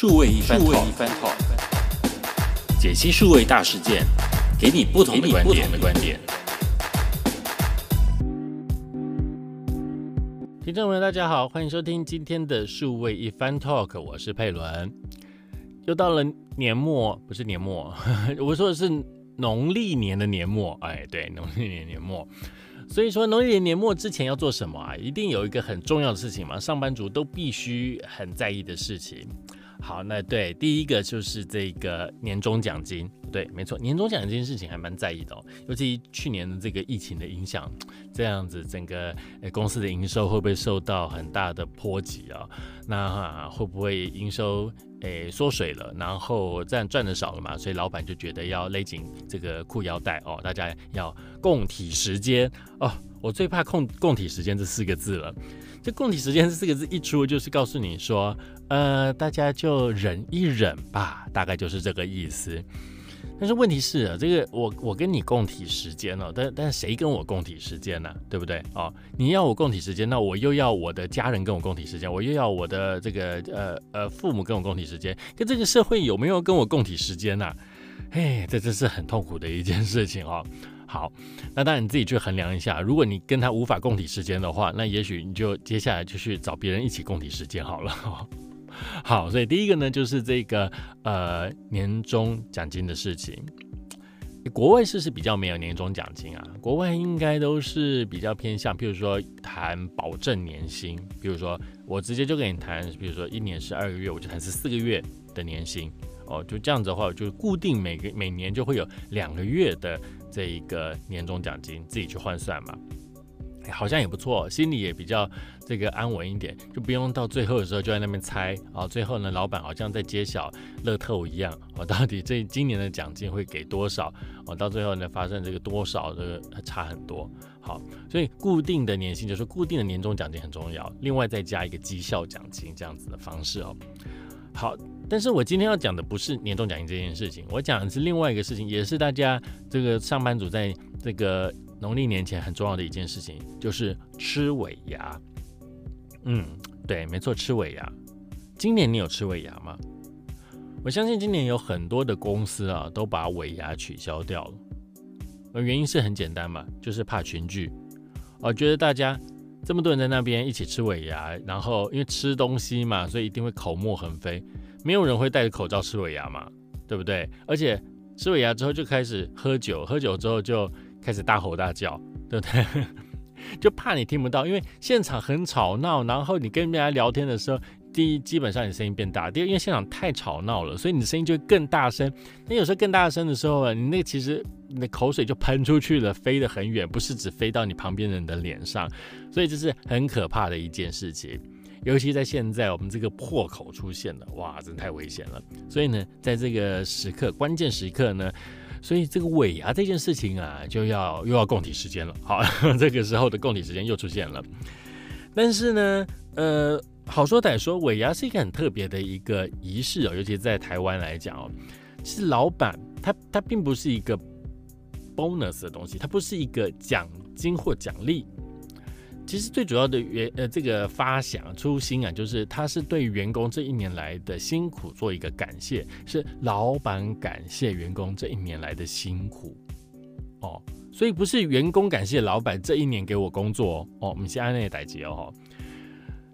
数位一番 talk，解析数位大事件，给你不同的观点。的观点。听众朋友，大家好，欢迎收听今天的数位一番 talk，我是佩伦。又到了年末，不是年末，我说的是农历年的年末。哎，对，农历年年末。所以说，农历年年末之前要做什么啊？一定有一个很重要的事情嘛，上班族都必须很在意的事情。好，那对，第一个就是这个年终奖金。对，没错，年终奖金事情还蛮在意的哦。尤其去年的这个疫情的影响，这样子整个公司的营收会不会受到很大的波及啊？那会不会营收？诶，缩水了，然后这样赚的少了嘛，所以老板就觉得要勒紧这个裤腰带哦，大家要共体时间哦。我最怕“共共体时间”这四个字了。这“共体时间”这四个字一出，就是告诉你说，呃，大家就忍一忍吧，大概就是这个意思。但是问题是，这个我我跟你共体时间了，但但谁跟我共体时间呢？对不对？哦，你要我共体时间，那我又要我的家人跟我共体时间，我又要我的这个呃呃父母跟我共体时间，跟这个社会有没有跟我共体时间呢？嘿，这真是很痛苦的一件事情哦。好，那当然你自己去衡量一下，如果你跟他无法共体时间的话，那也许你就接下来就去找别人一起共体时间好了。好，所以第一个呢，就是这个呃年终奖金的事情。国外是是比较没有年终奖金啊，国外应该都是比较偏向，譬如说谈保证年薪，比如说我直接就跟你谈，比如说一年是二个月，我就谈是四个月的年薪哦，就这样子的话，就固定每个每年就会有两个月的这一个年终奖金，自己去换算嘛。好像也不错，心里也比较这个安稳一点，就不用到最后的时候就在那边猜啊。最后呢，老板好像在揭晓乐透一样，我到底这今年的奖金会给多少？哦，到最后呢，发生这个多少的差很多。好，所以固定的年薪就是固定的年终奖金很重要，另外再加一个绩效奖金这样子的方式哦。好，但是我今天要讲的不是年终奖金这件事情，我讲的是另外一个事情，也是大家这个上班族在这个。农历年前很重要的一件事情就是吃尾牙。嗯，对，没错，吃尾牙。今年你有吃尾牙吗？我相信今年有很多的公司啊都把尾牙取消掉了。原因是很简单嘛，就是怕群聚。我觉得大家这么多人在那边一起吃尾牙，然后因为吃东西嘛，所以一定会口沫横飞，没有人会戴着口罩吃尾牙嘛，对不对？而且吃尾牙之后就开始喝酒，喝酒之后就。开始大吼大叫，对不对？就怕你听不到，因为现场很吵闹。然后你跟人家聊天的时候，第一，基本上你声音变大；第二，因为现场太吵闹了，所以你的声音就会更大声。那有时候更大声的时候啊，你那其实你的口水就喷出去了，飞得很远，不是只飞到你旁边人的脸上。所以这是很可怕的一件事情。尤其在现在我们这个破口出现了，哇，真太危险了。所以呢，在这个时刻，关键时刻呢。所以这个尾牙这件事情啊，就要又要供体时间了。好，这个时候的供体时间又出现了。但是呢，呃，好说歹说，尾牙是一个很特别的一个仪式哦，尤其在台湾来讲哦，其实老板他他并不是一个 bonus 的东西，它不是一个奖金或奖励。其实最主要的原呃这个发想初心啊，就是他是对员工这一年来的辛苦做一个感谢，是老板感谢员工这一年来的辛苦哦，所以不是员工感谢老板这一年给我工作哦，我们先按那个代结哦。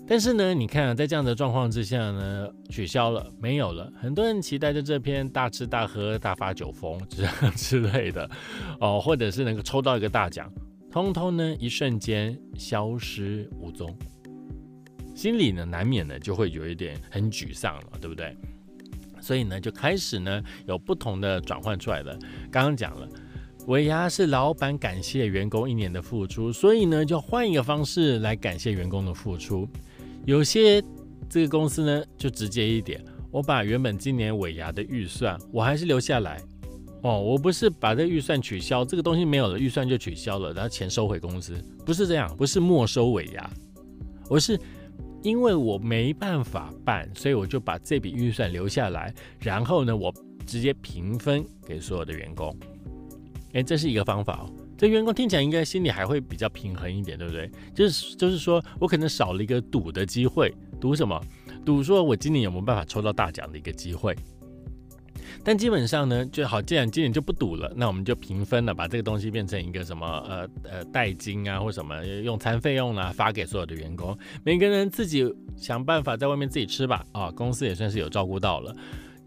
但是呢，你看在这样的状况之下呢，取消了，没有了，很多人期待着这篇大吃大喝、大发酒疯之 之类的哦，或者是能够抽到一个大奖。通通呢，一瞬间消失无踪，心里呢难免呢就会有一点很沮丧了，对不对？所以呢就开始呢有不同的转换出来了。刚刚讲了，尾牙是老板感谢员工一年的付出，所以呢就换一个方式来感谢员工的付出。有些这个公司呢就直接一点，我把原本今年尾牙的预算我还是留下来。哦，我不是把这预算取消，这个东西没有了，预算就取消了，然后钱收回公司，不是这样，不是没收尾牙，我是因为我没办法办，所以我就把这笔预算留下来，然后呢，我直接平分给所有的员工。哎，这是一个方法哦，这员工听起来应该心里还会比较平衡一点，对不对？就是就是说我可能少了一个赌的机会，赌什么？赌说我今年有没有办法抽到大奖的一个机会。但基本上呢，就好，既然今年就不赌了，那我们就平分了，把这个东西变成一个什么呃呃代金啊，或什么用餐费用啊，发给所有的员工，每个人自己想办法在外面自己吃吧。啊，公司也算是有照顾到了，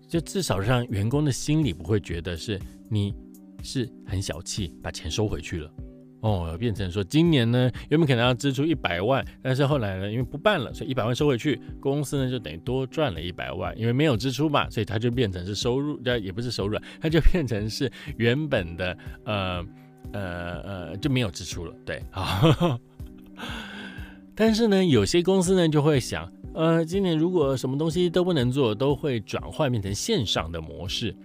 就至少让员工的心里不会觉得是你是很小气，把钱收回去了。哦，变成说今年呢，原本可能要支出一百万，但是后来呢，因为不办了，所以一百万收回去，公司呢就等于多赚了一百万，因为没有支出嘛，所以它就变成是收入，但，也不是收入，它就变成是原本的，呃呃呃，就没有支出了，对，好。但是呢，有些公司呢就会想，呃，今年如果什么东西都不能做，都会转换变成线上的模式。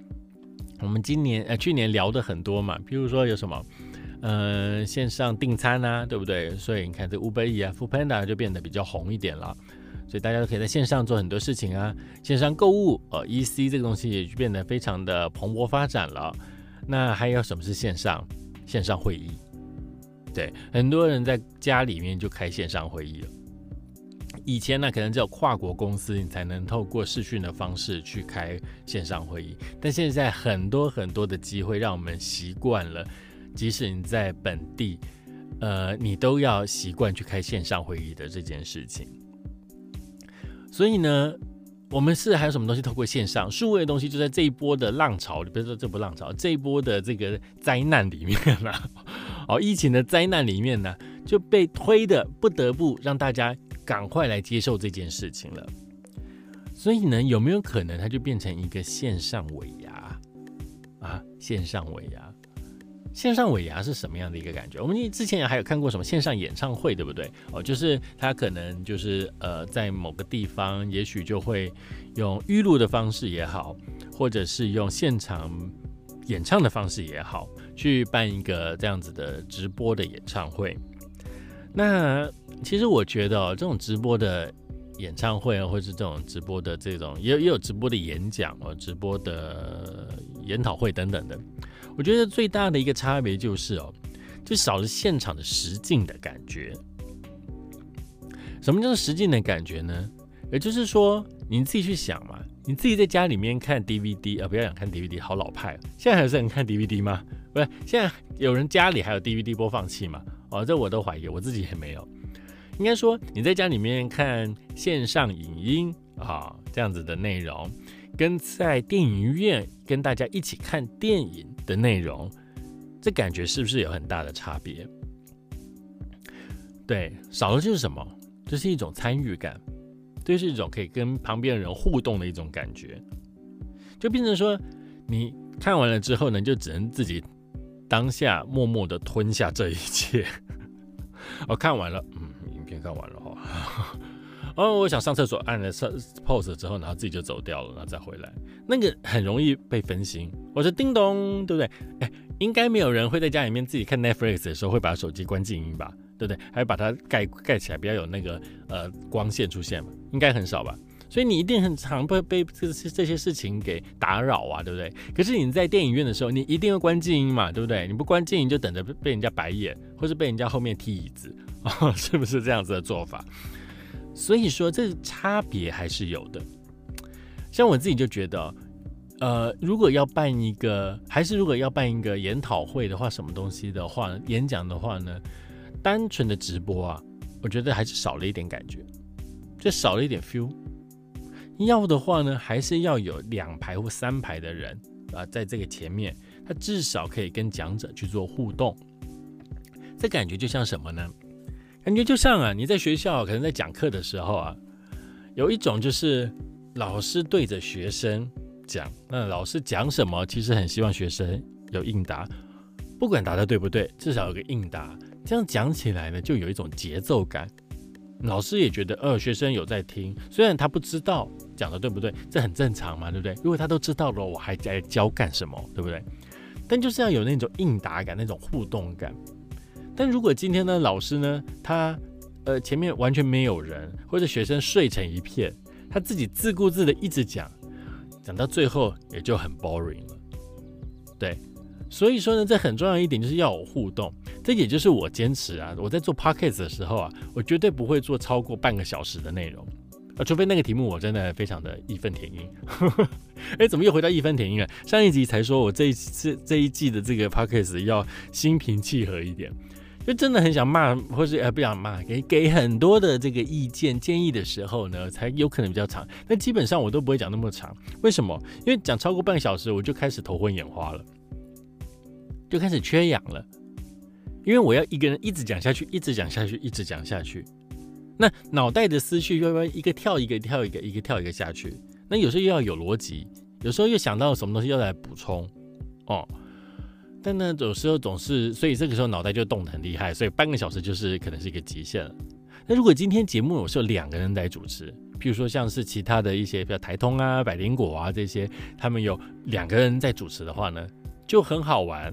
我们今年呃去年聊的很多嘛，比如说有什么。嗯，线上订餐啊，对不对？所以你看这 Uber E 啊 f o o Panda 就变得比较红一点了。所以大家都可以在线上做很多事情啊，线上购物，呃，EC 这个东西也就变得非常的蓬勃发展了。那还有什么是线上？线上会议，对，很多人在家里面就开线上会议了。以前呢，可能只有跨国公司你才能透过视讯的方式去开线上会议，但现在很多很多的机会让我们习惯了。即使你在本地，呃，你都要习惯去开线上会议的这件事情。所以呢，我们是还有什么东西透过线上数位的东西，就在这一波的浪潮，比如说这波浪潮，这一波的这个灾难里面呢，哦，疫情的灾难里面呢，就被推的不得不让大家赶快来接受这件事情了。所以呢，有没有可能它就变成一个线上尾牙啊？线上尾牙。线上尾牙是什么样的一个感觉？我们之前还有看过什么线上演唱会，对不对？哦，就是他可能就是呃，在某个地方，也许就会用预录的方式也好，或者是用现场演唱的方式也好，去办一个这样子的直播的演唱会。那其实我觉得哦，这种直播的演唱会啊，或是这种直播的这种，也有也有直播的演讲哦，直播的研讨会等等的。我觉得最大的一个差别就是哦，就少了现场的实境的感觉。什么叫做实境的感觉呢？也就是说，你自己去想嘛，你自己在家里面看 DVD 啊，不要想看 DVD，好老派。现在还有人看 DVD 吗？不是，现在有人家里还有 DVD 播放器吗？哦，这我都怀疑，我自己也没有。应该说，你在家里面看线上影音啊，这样子的内容。跟在电影院跟大家一起看电影的内容，这感觉是不是有很大的差别？对，少了就是什么？这是一种参与感，这是一种可以跟旁边的人互动的一种感觉，就变成说，你看完了之后呢，就只能自己当下默默的吞下这一切。我 看完了，嗯，影片看完了哈。哦我想上厕所，按了上 pose 之后，然后自己就走掉了，然后再回来，那个很容易被分心。我说叮咚，对不对？哎，应该没有人会在家里面自己看 Netflix 的时候会把手机关静音吧？对不对？还把它盖盖起来，不要有那个呃光线出现嘛？应该很少吧？所以你一定很常被被这些这些事情给打扰啊，对不对？可是你在电影院的时候，你一定会关静音嘛，对不对？你不关静音，就等着被人家白眼，或是被人家后面踢椅子哦，是不是这样子的做法？所以说，这差别还是有的。像我自己就觉得，呃，如果要办一个，还是如果要办一个研讨会的话，什么东西的话，演讲的话呢，单纯的直播啊，我觉得还是少了一点感觉，就少了一点 feel。要的话呢，还是要有两排或三排的人啊，在这个前面，他至少可以跟讲者去做互动。这感觉就像什么呢？感觉就像啊，你在学校可能在讲课的时候啊，有一种就是老师对着学生讲，那老师讲什么，其实很希望学生有应答，不管答的对不对，至少有个应答，这样讲起来呢，就有一种节奏感。老师也觉得，呃，学生有在听，虽然他不知道讲的对不对，这很正常嘛，对不对？如果他都知道了，我还在教干什么，对不对？但就是要有那种应答感，那种互动感。但如果今天呢，老师呢，他呃前面完全没有人，或者学生睡成一片，他自己自顾自的一直讲，讲到最后也就很 boring 了。对，所以说呢，这很重要一点就是要有互动，这也就是我坚持啊，我在做 podcast 的时候啊，我绝对不会做超过半个小时的内容，啊，除非那个题目我真的非常的义愤填膺。哎，怎么又回到义愤填膺了？上一集才说我这一次这一季的这个 podcast 要心平气和一点，就真的很想骂，或是呃不想骂，给给很多的这个意见建议的时候呢，才有可能比较长。但基本上我都不会讲那么长，为什么？因为讲超过半个小时，我就开始头昏眼花了，就开始缺氧了。因为我要一个人一直讲下去，一直讲下去，一直讲下去。那脑袋的思绪要不要一个跳一个跳一个一个跳一个下去？那有时候又要有逻辑，有时候又想到什么东西要来补充哦。但呢，有时候总是，所以这个时候脑袋就动得很厉害，所以半个小时就是可能是一个极限了。那如果今天节目我是有两个人来主持，譬如说像是其他的一些，比如台通啊、百灵果啊这些，他们有两个人在主持的话呢，就很好玩，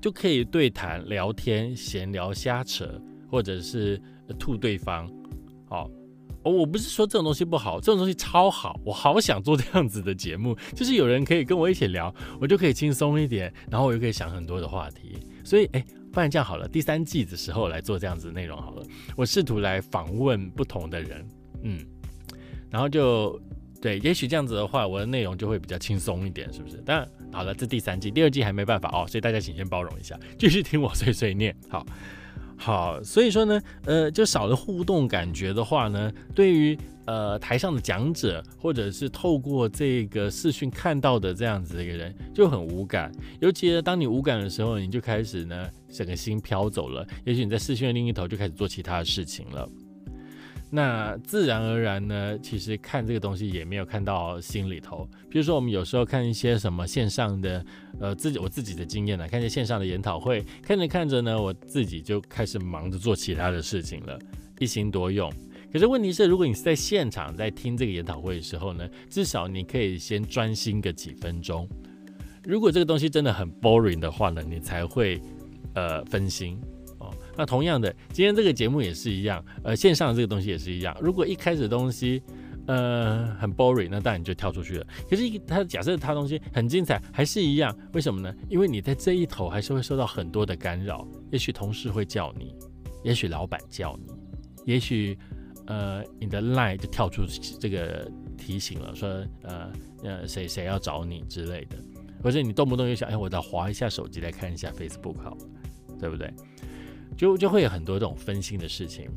就可以对谈、聊天、闲聊、瞎扯，或者是吐对方。好，哦，哦我不是说这种东西不好，这种东西超好，我好想做这样子的节目，就是有人可以跟我一起聊，我就可以轻松一点，然后我又可以想很多的话题。所以，哎，不然这样好了，第三季的时候来做这样子的内容好了，我试图来访问不同的人，嗯，然后就对，也许这样子的话，我的内容就会比较轻松一点，是不是？但好了，这第三季，第二季还没办法哦，所以大家请先包容一下，继续听我碎碎念，好。好，所以说呢，呃，就少了互动感觉的话呢，对于呃台上的讲者，或者是透过这个视讯看到的这样子一个人，就很无感。尤其，当你无感的时候，你就开始呢，整个心飘走了。也许你在视讯的另一头就开始做其他的事情了。那自然而然呢，其实看这个东西也没有看到心里头。比如说，我们有时候看一些什么线上的，呃，自己我自己的经验呢，看一些线上的研讨会，看着看着呢，我自己就开始忙着做其他的事情了，一心多用。可是问题是，如果你是在现场在听这个研讨会的时候呢，至少你可以先专心个几分钟。如果这个东西真的很 boring 的话呢，你才会呃分心。那同样的，今天这个节目也是一样，呃，线上的这个东西也是一样。如果一开始东西，呃，很 boring，那当然你就跳出去了。可是他假设他东西很精彩，还是一样，为什么呢？因为你在这一头还是会受到很多的干扰，也许同事会叫你，也许老板叫你，也许呃你的 line 就跳出这个提醒了，说呃呃谁谁要找你之类的，或者你动不动就想，哎，我再划一下手机来看一下 Facebook 好，对不对？就就会有很多这种分心的事情，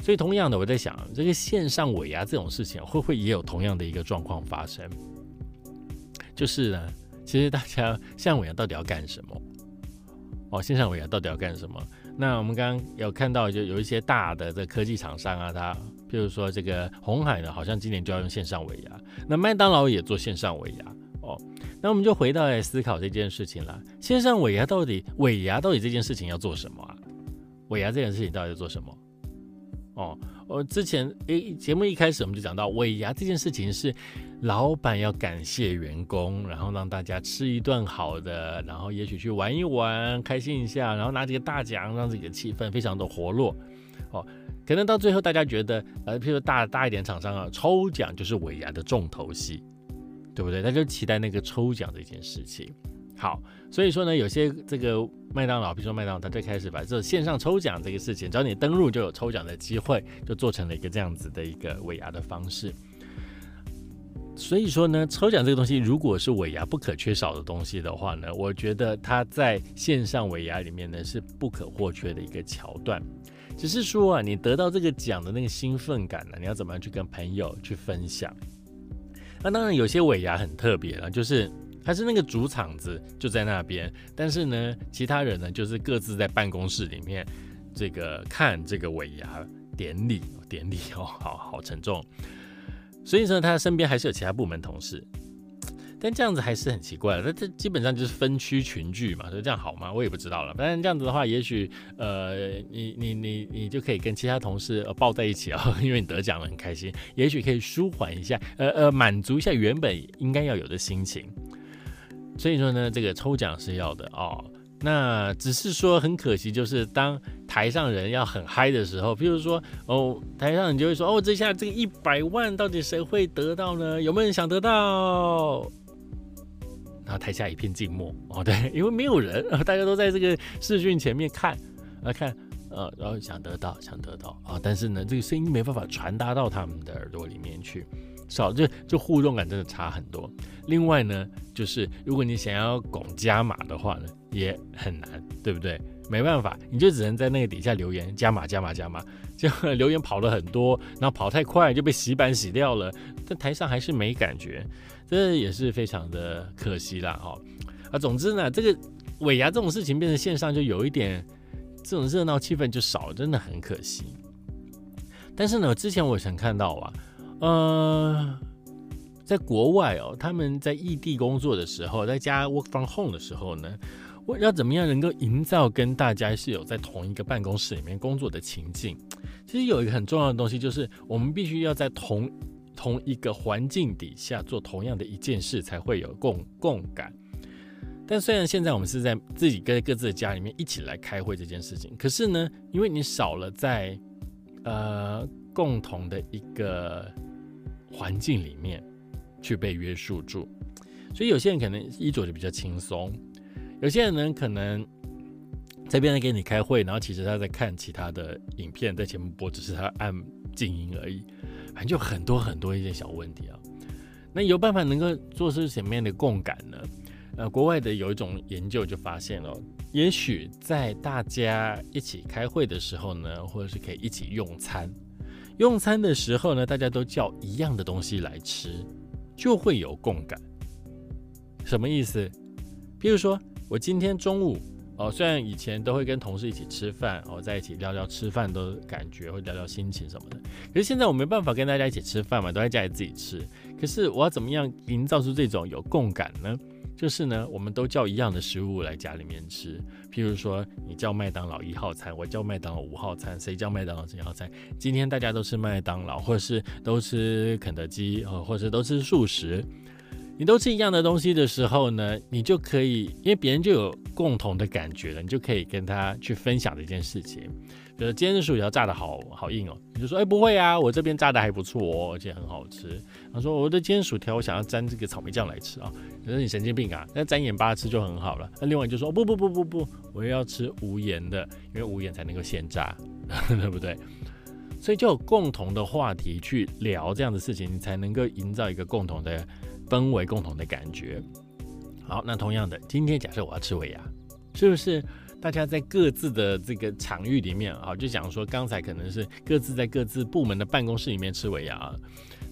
所以同样的，我在想，这个线上尾牙这种事情，会不会也有同样的一个状况发生？就是呢，其实大家线上尾牙到底要干什么？哦，线上尾牙到底要干什么？那我们刚刚有看到，就有一些大的这科技厂商啊，它譬如说这个红海呢，好像今年就要用线上尾牙，那麦当劳也做线上尾牙哦。那我们就回到来思考这件事情了，线上尾牙到底尾牙到底这件事情要做什么啊？尾牙这件事情到底在做什么？哦，我之前诶节目一开始我们就讲到尾牙这件事情是老板要感谢员工，然后让大家吃一顿好的，然后也许去玩一玩，开心一下，然后拿几个大奖，让自己的气氛非常的活络。哦，可能到最后大家觉得，呃，譬如大大一点厂商啊，抽奖就是尾牙的重头戏，对不对？他就期待那个抽奖这件事情。好，所以说呢，有些这个麦当劳，比如说麦当劳，他最开始把这线上抽奖这个事情，只要你登录就有抽奖的机会，就做成了一个这样子的一个尾牙的方式。所以说呢，抽奖这个东西，如果是尾牙不可缺少的东西的话呢，我觉得它在线上尾牙里面呢是不可或缺的一个桥段。只是说啊，你得到这个奖的那个兴奋感呢，你要怎么样去跟朋友去分享？那当然有些尾牙很特别了，就是。还是那个主场子就在那边，但是呢，其他人呢就是各自在办公室里面，这个看这个尾牙典礼，典礼哦，好好沉重。所以说他身边还是有其他部门同事，但这样子还是很奇怪了。那这基本上就是分区群聚嘛，所以这样好吗？我也不知道了。反正这样子的话，也许呃，你你你你就可以跟其他同事呃抱在一起啊，因为你得奖了很开心，也许可以舒缓一下，呃呃，满足一下原本应该要有的心情。所以说呢，这个抽奖是要的哦。那只是说很可惜，就是当台上人要很嗨的时候，比如说哦，台上你就会说哦，这下这个一百万到底谁会得到呢？有没有人想得到？然后台下一片静默哦，对，因为没有人，大家都在这个视讯前面看，来看，呃，然后想得到，想得到啊，但是呢，这个声音没办法传达到他们的耳朵里面去，少就就互动感真的差很多。另外呢，就是如果你想要拱加码的话呢，也很难，对不对？没办法，你就只能在那个底下留言加码加码加码，就 留言跑了很多，然后跑太快就被洗版洗掉了，在台上还是没感觉，这也是非常的可惜啦。哈。啊，总之呢，这个尾牙这种事情变成线上就有一点这种热闹气氛就少，真的很可惜。但是呢，之前我曾看到啊，呃，在国外哦，他们在异地工作的时候，在家 work from home 的时候呢。我要怎么样能够营造跟大家是有在同一个办公室里面工作的情境？其实有一个很重要的东西，就是我们必须要在同同一个环境底下做同样的一件事，才会有共共感。但虽然现在我们是在自己跟各自的家里面一起来开会这件事情，可是呢，因为你少了在呃共同的一个环境里面去被约束住，所以有些人可能衣着就比较轻松。有些人呢，可能在边人给你开会，然后其实他在看其他的影片，在前面播，只是他按静音而已。反正就很多很多一些小问题啊。那有办法能够做出什么样的共感呢？呃，国外的有一种研究就发现了，也许在大家一起开会的时候呢，或者是可以一起用餐，用餐的时候呢，大家都叫一样的东西来吃，就会有共感。什么意思？譬如说。我今天中午哦，虽然以前都会跟同事一起吃饭哦，在一起聊聊吃饭的感觉，会聊聊心情什么的。可是现在我没办法跟大家一起吃饭嘛，都在家里自己吃。可是我要怎么样营造出这种有共感呢？就是呢，我们都叫一样的食物来家里面吃。譬如说，你叫麦当劳一号餐，我叫麦当劳五号餐，谁叫麦当劳几号餐？今天大家都吃麦当劳，或是都吃肯德基，哦，或者都吃素食。你都吃一样的东西的时候呢，你就可以，因为别人就有共同的感觉了，你就可以跟他去分享这件事情。比如今天的薯条炸的好好硬哦，你就说，哎，不会啊，我这边炸的还不错哦，而且很好吃。他说，我的煎薯条我想要沾这个草莓酱来吃啊，你说你神经病啊？那沾盐巴吃就很好了。那另外就说，不不不不不，我要吃无盐的，因为无盐才能够现炸，对不对？所以就有共同的话题去聊这样的事情，你才能够营造一个共同的。氛围共同的感觉。好，那同样的，今天假设我要吃尾牙，是不是大家在各自的这个场域里面啊，就讲说刚才可能是各自在各自部门的办公室里面吃尾牙，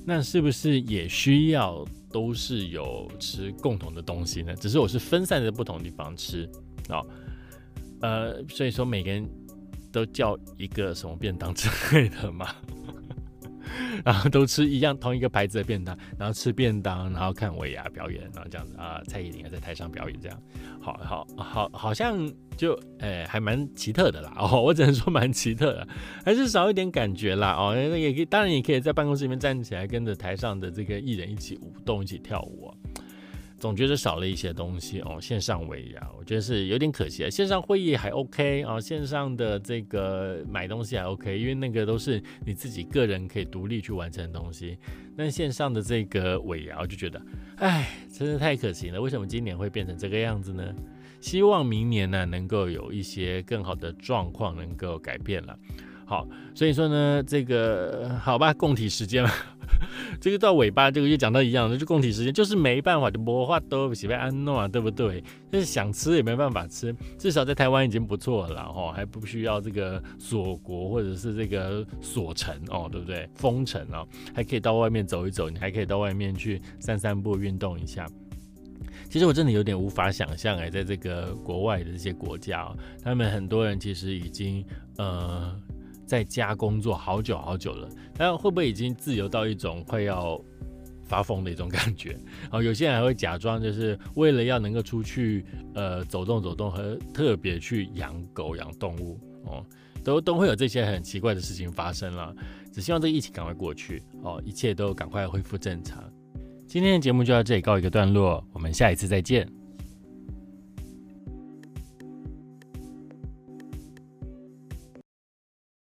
那是不是也需要都是有吃共同的东西呢？只是我是分散在不同地方吃啊，呃，所以说每个人都叫一个什么便当之类的嘛。然后都吃一样同一个牌子的便当，然后吃便当，然后看尾牙表演，然后这样子啊，蔡依林在台上表演，这样，好好好，好像就诶还蛮奇特的啦 哦，我只能说蛮奇特的，还是少一点感觉啦哦，那也可以，当然也可以在办公室里面站起来，跟着台上的这个艺人一起舞动，一起跳舞。总觉得少了一些东西哦，线上尾牙，我觉得是有点可惜啊。线上会议还 OK 啊，线上的这个买东西还 OK，因为那个都是你自己个人可以独立去完成的东西。但线上的这个尾牙，我就觉得，哎，真的太可惜了。为什么今年会变成这个样子呢？希望明年呢，能够有一些更好的状况能够改变了。好，所以说呢，这个好吧，共体时间了。这个到尾巴，这个又讲到一样的，就供体时间，就是没办法，就魔化都喜被安诺啊，对不对？就是想吃也没办法吃，至少在台湾已经不错了哈，还不需要这个锁国或者是这个锁城哦，对不对？封城哦，还可以到外面走一走，你还可以到外面去散散步、运动一下。其实我真的有点无法想象哎，在这个国外的这些国家，他们很多人其实已经呃。在家工作好久好久了，那会不会已经自由到一种快要发疯的一种感觉？哦，有些人还会假装就是为了要能够出去呃走动走动，和特别去养狗养动物哦，都都会有这些很奇怪的事情发生了。只希望这疫情赶快过去哦，一切都赶快恢复正常。今天的节目就到这里告一个段落，我们下一次再见。